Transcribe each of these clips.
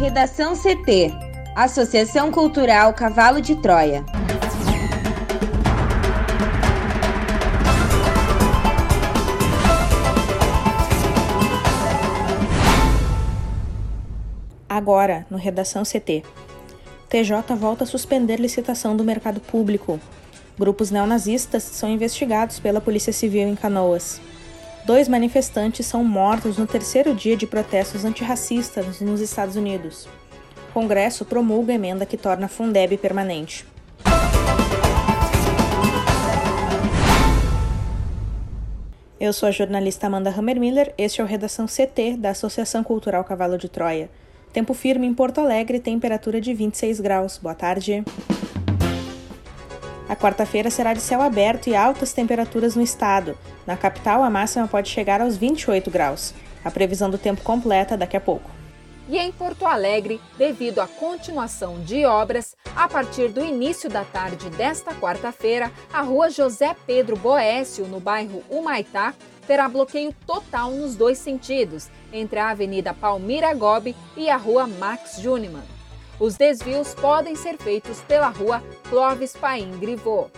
Redação CT Associação Cultural Cavalo de Troia. Agora, no Redação CT. TJ volta a suspender licitação do mercado público. Grupos neonazistas são investigados pela Polícia Civil em Canoas. Dois manifestantes são mortos no terceiro dia de protestos antirracistas nos Estados Unidos. Congresso promulga emenda que torna a Fundeb permanente. Eu sou a jornalista Amanda Hammermiller, este é o Redação CT da Associação Cultural Cavalo de Troia. Tempo firme em Porto Alegre, temperatura de 26 graus. Boa tarde. A quarta-feira será de céu aberto e altas temperaturas no estado. Na capital, a máxima pode chegar aos 28 graus. A previsão do tempo completa daqui a pouco. E em Porto Alegre, devido à continuação de obras, a partir do início da tarde desta quarta-feira, a rua José Pedro Boécio, no bairro Humaitá, terá bloqueio total nos dois sentidos, entre a Avenida Palmira Gobi e a Rua Max Juniman. Os desvios podem ser feitos pela Rua Clóvis Paim Grivô.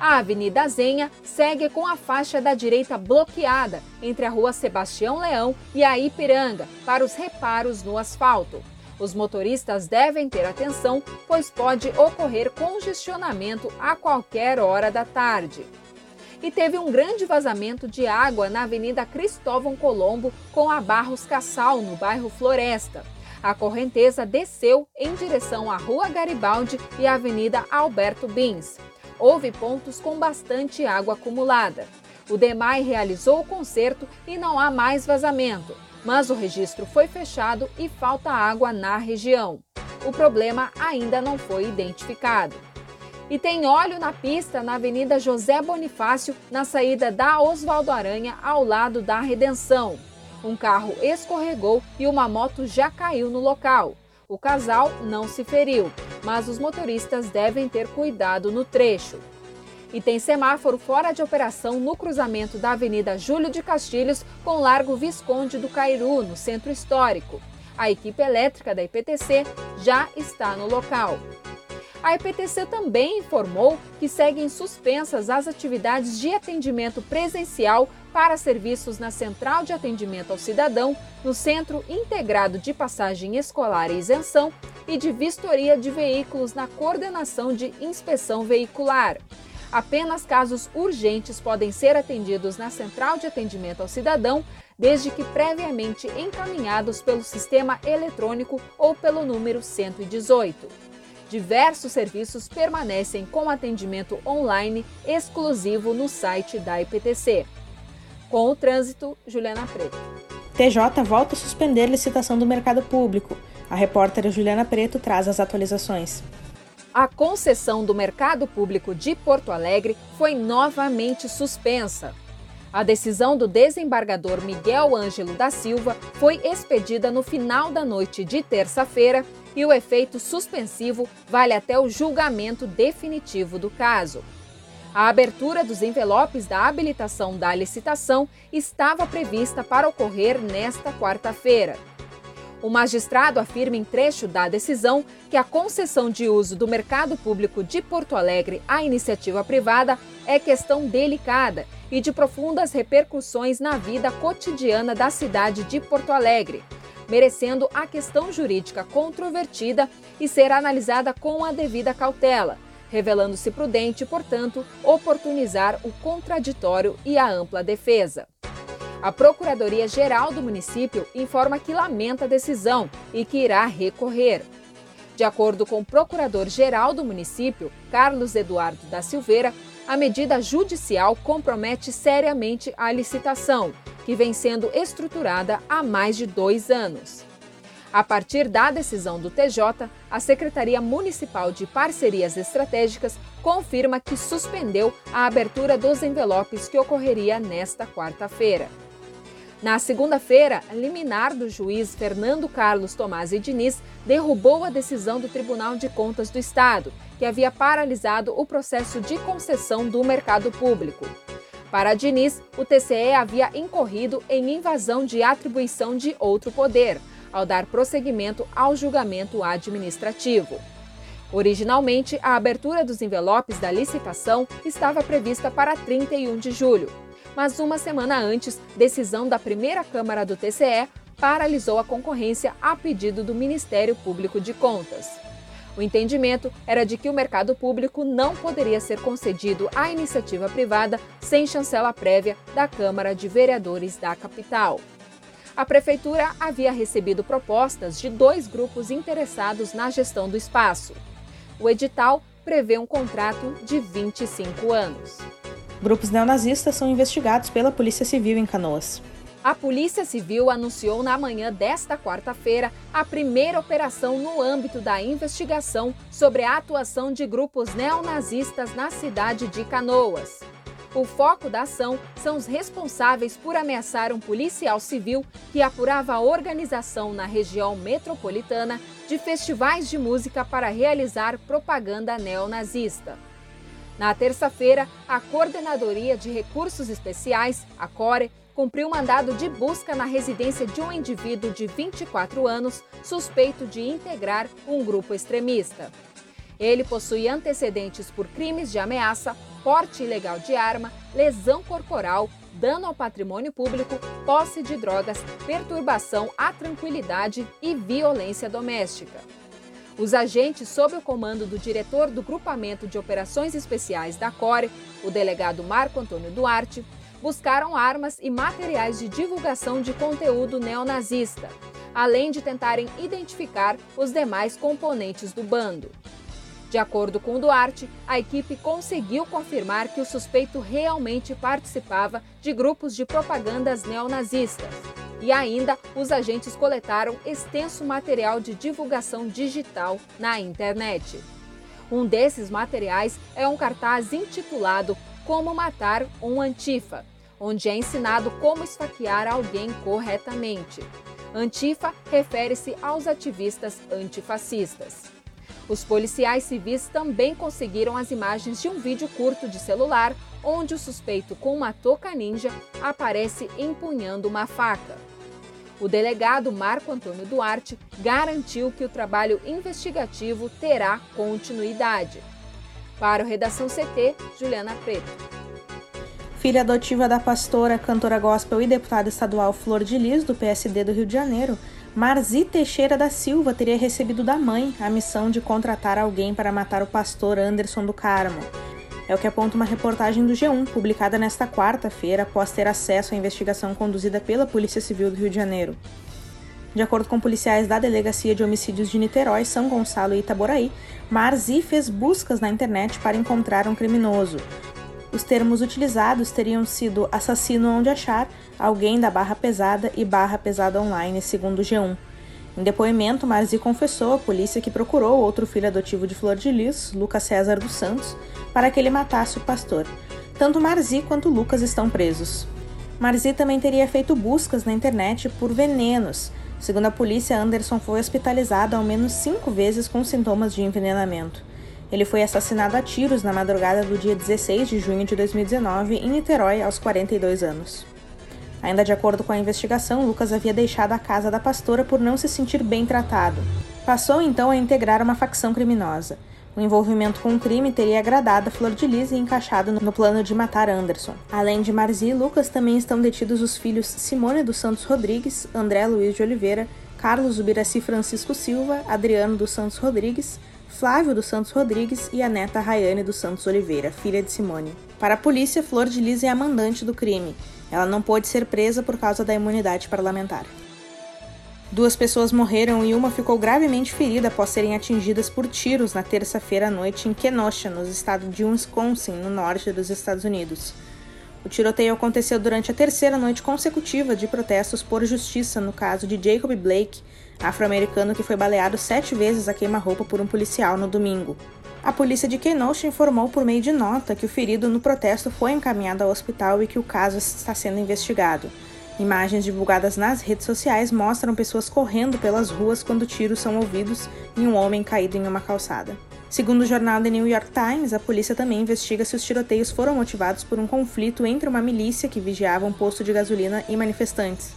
A Avenida Zenha segue com a faixa da direita bloqueada entre a Rua Sebastião Leão e a Ipiranga para os reparos no asfalto. Os motoristas devem ter atenção, pois pode ocorrer congestionamento a qualquer hora da tarde e teve um grande vazamento de água na Avenida Cristóvão Colombo com a Barros Cassal, no bairro Floresta. A correnteza desceu em direção à Rua Garibaldi e à Avenida Alberto Bins. Houve pontos com bastante água acumulada. O DEMAI realizou o conserto e não há mais vazamento, mas o registro foi fechado e falta água na região. O problema ainda não foi identificado. E tem óleo na pista na Avenida José Bonifácio, na saída da Oswaldo Aranha, ao lado da Redenção. Um carro escorregou e uma moto já caiu no local. O casal não se feriu, mas os motoristas devem ter cuidado no trecho. E tem semáforo fora de operação no cruzamento da Avenida Júlio de Castilhos com Largo Visconde do Cairu, no centro histórico. A equipe elétrica da IPTC já está no local. A IPTC também informou que seguem suspensas as atividades de atendimento presencial para serviços na Central de Atendimento ao Cidadão, no Centro Integrado de Passagem Escolar e Isenção e de Vistoria de Veículos na Coordenação de Inspeção Veicular. Apenas casos urgentes podem ser atendidos na Central de Atendimento ao Cidadão, desde que previamente encaminhados pelo sistema eletrônico ou pelo número 118. Diversos serviços permanecem com atendimento online exclusivo no site da IPTC. Com o trânsito, Juliana Preto. TJ volta a suspender licitação do mercado público. A repórter Juliana Preto traz as atualizações. A concessão do mercado público de Porto Alegre foi novamente suspensa. A decisão do desembargador Miguel Ângelo da Silva foi expedida no final da noite de terça-feira e o efeito suspensivo vale até o julgamento definitivo do caso. A abertura dos envelopes da habilitação da licitação estava prevista para ocorrer nesta quarta-feira. O magistrado afirma em trecho da decisão que a concessão de uso do mercado público de Porto Alegre à iniciativa privada é questão delicada e de profundas repercussões na vida cotidiana da cidade de Porto Alegre merecendo a questão jurídica controvertida e ser analisada com a devida cautela, revelando-se prudente, portanto, oportunizar o contraditório e a ampla defesa. A Procuradoria-Geral do município informa que lamenta a decisão e que irá recorrer. De acordo com o Procurador-Geral do município, Carlos Eduardo da Silveira, a medida judicial compromete seriamente a licitação que vem sendo estruturada há mais de dois anos. A partir da decisão do TJ, a Secretaria Municipal de Parcerias Estratégicas confirma que suspendeu a abertura dos envelopes que ocorreria nesta quarta-feira. Na segunda-feira, liminar do juiz Fernando Carlos Tomás e Diniz derrubou a decisão do Tribunal de Contas do Estado, que havia paralisado o processo de concessão do mercado público. Para Diniz, o TCE havia incorrido em invasão de atribuição de outro poder, ao dar prosseguimento ao julgamento administrativo. Originalmente, a abertura dos envelopes da licitação estava prevista para 31 de julho, mas uma semana antes, decisão da primeira Câmara do TCE paralisou a concorrência a pedido do Ministério Público de Contas. O entendimento era de que o mercado público não poderia ser concedido à iniciativa privada sem chancela prévia da Câmara de Vereadores da capital. A prefeitura havia recebido propostas de dois grupos interessados na gestão do espaço. O edital prevê um contrato de 25 anos. Grupos neonazistas são investigados pela Polícia Civil em Canoas. A Polícia Civil anunciou na manhã desta quarta-feira a primeira operação no âmbito da investigação sobre a atuação de grupos neonazistas na cidade de Canoas. O foco da ação são os responsáveis por ameaçar um policial civil que apurava a organização na região metropolitana de festivais de música para realizar propaganda neonazista. Na terça-feira, a Coordenadoria de Recursos Especiais, a CORE, cumpriu mandado de busca na residência de um indivíduo de 24 anos suspeito de integrar um grupo extremista. Ele possui antecedentes por crimes de ameaça, porte ilegal de arma, lesão corporal, dano ao patrimônio público, posse de drogas, perturbação à tranquilidade e violência doméstica. Os agentes, sob o comando do diretor do Grupamento de Operações Especiais da CORE, o delegado Marco Antônio Duarte, buscaram armas e materiais de divulgação de conteúdo neonazista, além de tentarem identificar os demais componentes do bando. De acordo com Duarte, a equipe conseguiu confirmar que o suspeito realmente participava de grupos de propagandas neonazistas. E ainda, os agentes coletaram extenso material de divulgação digital na internet. Um desses materiais é um cartaz intitulado Como Matar um Antifa, onde é ensinado como esfaquear alguém corretamente. Antifa refere-se aos ativistas antifascistas. Os policiais civis também conseguiram as imagens de um vídeo curto de celular onde o suspeito com uma touca ninja aparece empunhando uma faca. O delegado Marco Antônio Duarte garantiu que o trabalho investigativo terá continuidade. Para o Redação CT, Juliana Preto filha adotiva da pastora, cantora gospel e deputada estadual Flor de Lis, do PSD do Rio de Janeiro, Marzi Teixeira da Silva teria recebido da mãe a missão de contratar alguém para matar o pastor Anderson do Carmo. É o que aponta uma reportagem do G1, publicada nesta quarta-feira, após ter acesso à investigação conduzida pela Polícia Civil do Rio de Janeiro. De acordo com policiais da Delegacia de Homicídios de Niterói, São Gonçalo e Itaboraí, Marzi fez buscas na internet para encontrar um criminoso. Os termos utilizados teriam sido assassino onde achar, alguém da barra pesada e barra pesada online, segundo o G1. Em depoimento, Marzi confessou à polícia que procurou outro filho adotivo de Flor de Lis, Lucas César dos Santos, para que ele matasse o pastor. Tanto Marzi quanto Lucas estão presos. Marzi também teria feito buscas na internet por venenos. Segundo a polícia, Anderson foi hospitalizado ao menos cinco vezes com sintomas de envenenamento. Ele foi assassinado a tiros na madrugada do dia 16 de junho de 2019 em Niterói, aos 42 anos. Ainda de acordo com a investigação, Lucas havia deixado a casa da pastora por não se sentir bem tratado. Passou então a integrar uma facção criminosa. O envolvimento com o crime teria agradado a Flor de Lis e encaixado no plano de matar Anderson. Além de Marzi e Lucas, também estão detidos os filhos Simone dos Santos Rodrigues, André Luiz de Oliveira, Carlos Ubiraci Francisco Silva, Adriano dos Santos Rodrigues, Flávio dos Santos Rodrigues e a neta Rayane dos Santos Oliveira, filha de Simone. Para a polícia, Flor de Lis é a mandante do crime. Ela não pôde ser presa por causa da imunidade parlamentar. Duas pessoas morreram e uma ficou gravemente ferida após serem atingidas por tiros na terça-feira à noite em Kenosha, no estado de Wisconsin, no norte dos Estados Unidos. O tiroteio aconteceu durante a terceira noite consecutiva de protestos por justiça no caso de Jacob Blake, afro-americano que foi baleado sete vezes a queima-roupa por um policial no domingo. A polícia de Kenosha informou por meio de nota que o ferido no protesto foi encaminhado ao hospital e que o caso está sendo investigado. Imagens divulgadas nas redes sociais mostram pessoas correndo pelas ruas quando tiros são ouvidos e um homem caído em uma calçada. Segundo o jornal The New York Times, a polícia também investiga se os tiroteios foram motivados por um conflito entre uma milícia que vigiava um posto de gasolina e manifestantes.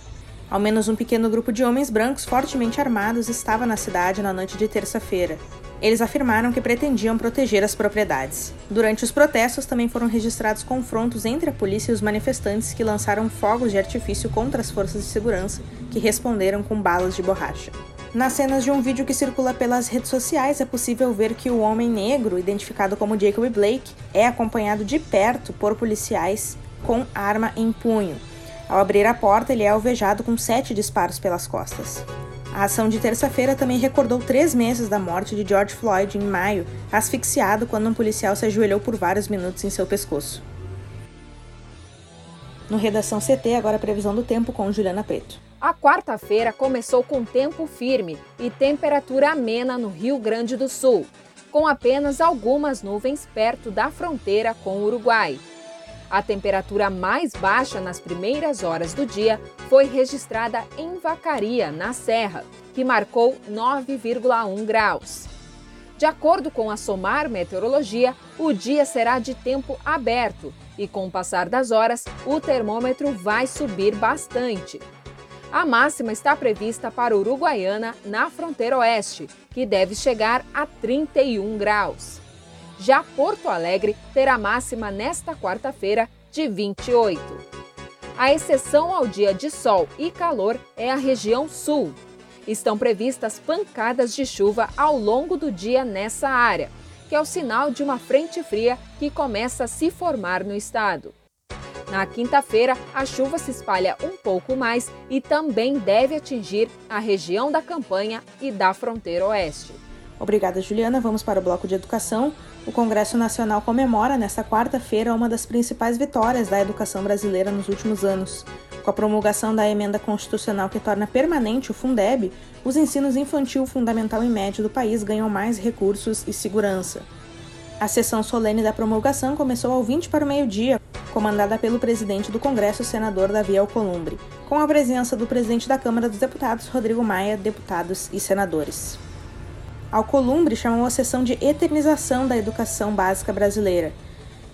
Ao menos um pequeno grupo de homens brancos fortemente armados estava na cidade na noite de terça-feira. Eles afirmaram que pretendiam proteger as propriedades. Durante os protestos também foram registrados confrontos entre a polícia e os manifestantes que lançaram fogos de artifício contra as forças de segurança, que responderam com balas de borracha. Nas cenas de um vídeo que circula pelas redes sociais, é possível ver que o homem negro, identificado como Jacob Blake, é acompanhado de perto por policiais com arma em punho. Ao abrir a porta, ele é alvejado com sete disparos pelas costas. A ação de terça-feira também recordou três meses da morte de George Floyd em maio, asfixiado quando um policial se ajoelhou por vários minutos em seu pescoço. No Redação CT, agora a previsão do tempo com Juliana Preto. A quarta-feira começou com tempo firme e temperatura amena no Rio Grande do Sul, com apenas algumas nuvens perto da fronteira com o Uruguai. A temperatura mais baixa nas primeiras horas do dia foi registrada em Vacaria, na Serra, que marcou 9,1 graus. De acordo com a SOMAR Meteorologia, o dia será de tempo aberto e, com o passar das horas, o termômetro vai subir bastante. A máxima está prevista para Uruguaiana, na fronteira oeste, que deve chegar a 31 graus. Já Porto Alegre terá máxima nesta quarta-feira de 28. A exceção ao dia de sol e calor é a região sul. Estão previstas pancadas de chuva ao longo do dia nessa área, que é o sinal de uma frente fria que começa a se formar no estado. Na quinta-feira, a chuva se espalha um pouco mais e também deve atingir a região da campanha e da fronteira oeste. Obrigada, Juliana. Vamos para o bloco de educação. O Congresso Nacional comemora nesta quarta-feira uma das principais vitórias da educação brasileira nos últimos anos. Com a promulgação da emenda constitucional que torna permanente o Fundeb, os ensinos infantil, fundamental e médio do país ganham mais recursos e segurança. A sessão solene da promulgação começou ao 20 para o meio-dia, comandada pelo presidente do Congresso, senador Davi Alcolumbre, com a presença do presidente da Câmara dos Deputados, Rodrigo Maia, deputados e senadores. Alcolumbre chamou a sessão de eternização da educação básica brasileira.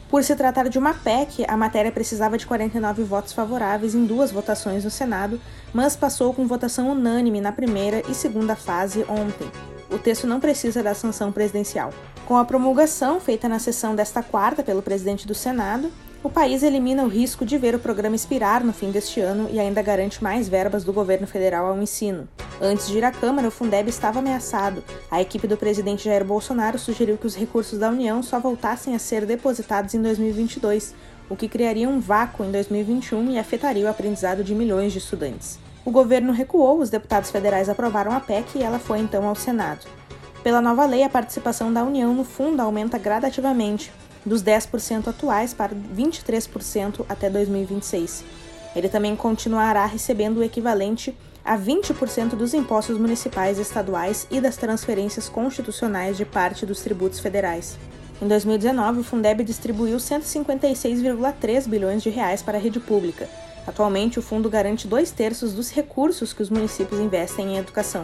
Por se tratar de uma PEC, a matéria precisava de 49 votos favoráveis em duas votações no Senado, mas passou com votação unânime na primeira e segunda fase ontem. O texto não precisa da sanção presidencial. Com a promulgação feita na sessão desta quarta pelo presidente do Senado, o país elimina o risco de ver o programa expirar no fim deste ano e ainda garante mais verbas do governo federal ao ensino. Antes de ir à Câmara, o Fundeb estava ameaçado. A equipe do presidente Jair Bolsonaro sugeriu que os recursos da União só voltassem a ser depositados em 2022, o que criaria um vácuo em 2021 e afetaria o aprendizado de milhões de estudantes. O governo recuou, os deputados federais aprovaram a PEC e ela foi então ao Senado. Pela nova lei, a participação da União no fundo aumenta gradativamente, dos 10% atuais para 23% até 2026. Ele também continuará recebendo o equivalente a 20% dos impostos municipais e estaduais e das transferências constitucionais de parte dos tributos federais. Em 2019, o Fundeb distribuiu 156,3 bilhões de reais para a rede pública. Atualmente, o fundo garante dois terços dos recursos que os municípios investem em educação.